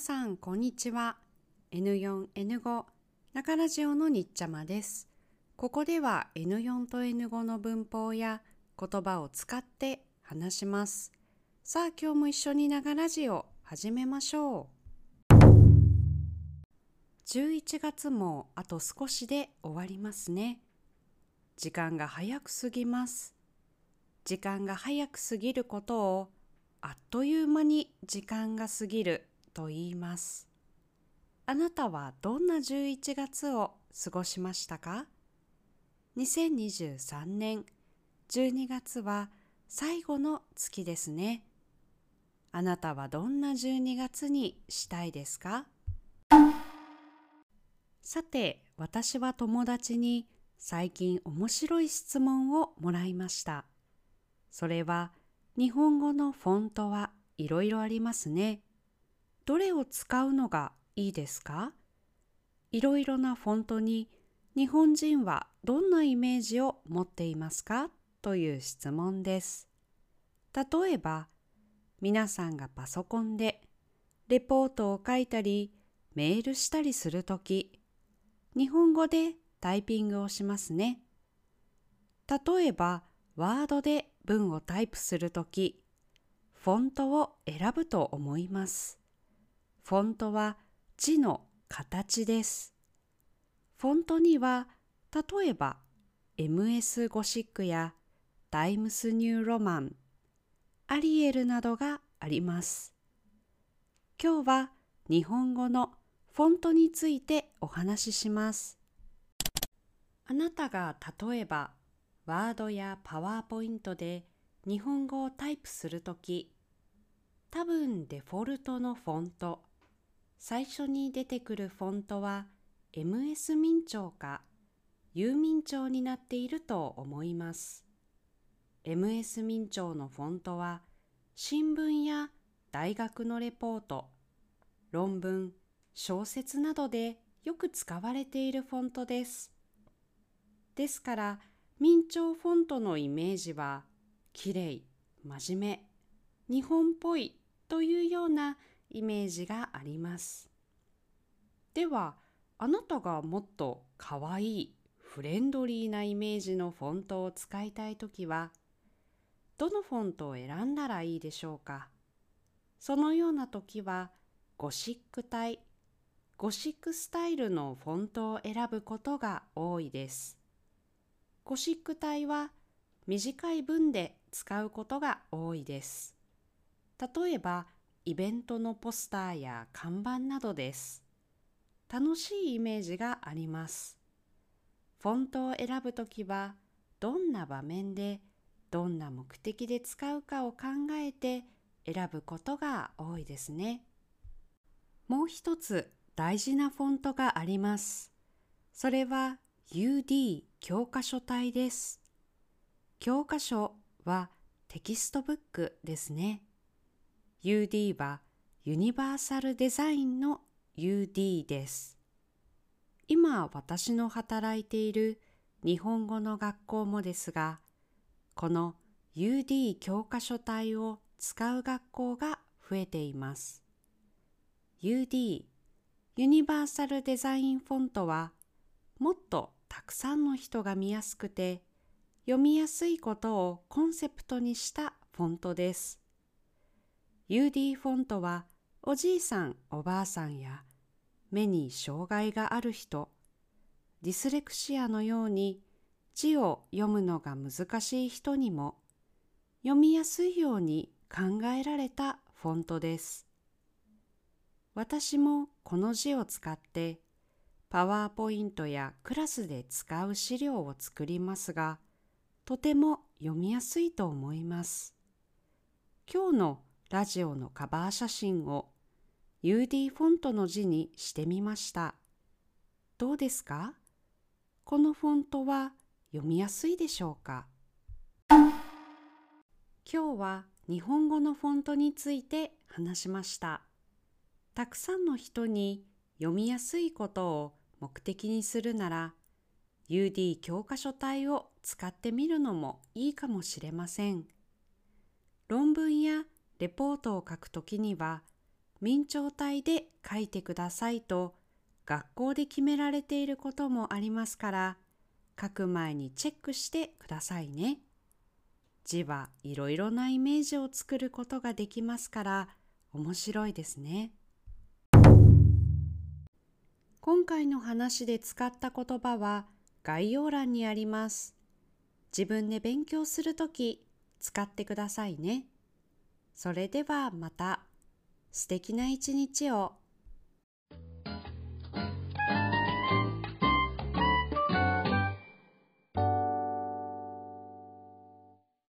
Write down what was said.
皆さん、こんにちは。N4、N5、中ラジオのにっちゃまです。ここでは N4 と N5 の文法や言葉を使って話します。さあ、今日も一緒にながラジオ始めましょう。11月もあと少しで終わりますね。時間が早く過ぎます。時間が早く過ぎることをあっという間に時間が過ぎると言います。あなたはどんな11月を過ごしましたか ?2023 年12月は最後の月ですね。あなたはどんな12月にしたいですか？さて、私は友達に最近面白い質問をもらいました。それは日本語のフォントはいろいろありますね。どれを使うのがいいですか？いろいろなフォントに日本人はどんなイメージを持っていますか？という質問です。例えば、皆さんがパソコンでレポートを書いたりメールしたりするとき、日本語でタイピングをしますね。例えば、ワードで文をタイプするとき、フォントを選ぶと思います。フォントは字の形です。フォントには例えば MS ゴシックやタイムスニューロマン、アリエルなどがあります。今日は日本語のフォントについてお話しします。あなたが例えばワードやパワーポイントで日本語をタイプするとき、多分デフォルトのフォント、最初に出てくるフォントは MS 明朝か郵明朝になっていると思います。MS 明朝のフォントは新聞や大学のレポート、論文、小説などでよく使われているフォントです。ですから明朝フォントのイメージはきれい、真面目、日本っぽいというようなイメージがあります。ではあなたがもっとかわいいフレンドリーなイメージのフォントを使いたいときはどのフォントを選んだらいいでしょうか？そのような時はゴシック体ゴシックスタイルのフォントを選ぶことが多いです。ゴシック体は短い文で使うことが多いです。例えばイベントのポスターや看板などです。楽しいイメージがあります。フォントを選ぶときはどんな場面でどんな目的で使うかを考えて選ぶことが多いですね。もう一つ大事なフォントがあります。それは UD 教科書体です。教科書はテキストブックですね。UD はユニバーサルデザインの UD です。今私の働いている日本語の学校もですが、この UD 教科書体を使う学校が増えています。UD ユニバーサルデザインフォントはもっとたくさんの人が見やすくて読みやすいことをコンセプトにしたフォントです。UD フォントはおじいさんおばあさんや目に障害がある人ディスレクシアのように字を読むのが難しい人にも読みやすいように考えられたフォントです。私もこの字を使ってパワーポイントやクラスで使う資料を作りますがとても読みやすいと思います。今日のラジオのカバー写真を UD フォントの字にしてみました。どうですか？このフォントは読みやすいでしょうか？今日は日本語のフォントについて話しました。たくさんの人に読みやすいことを目的にするなら UD 教科書体を使ってみるのもいいかもしれません。論文やレポートを書くときには明朝体で書いてくださいと学校で決められていることもありますから書く前にチェックしてくださいね。字はいろいろなイメージを作ることができますから面白いですね。今回の話で使った言葉は概要欄にあります。自分で勉強するとき使ってくださいね。それではまた。素敵な一日を。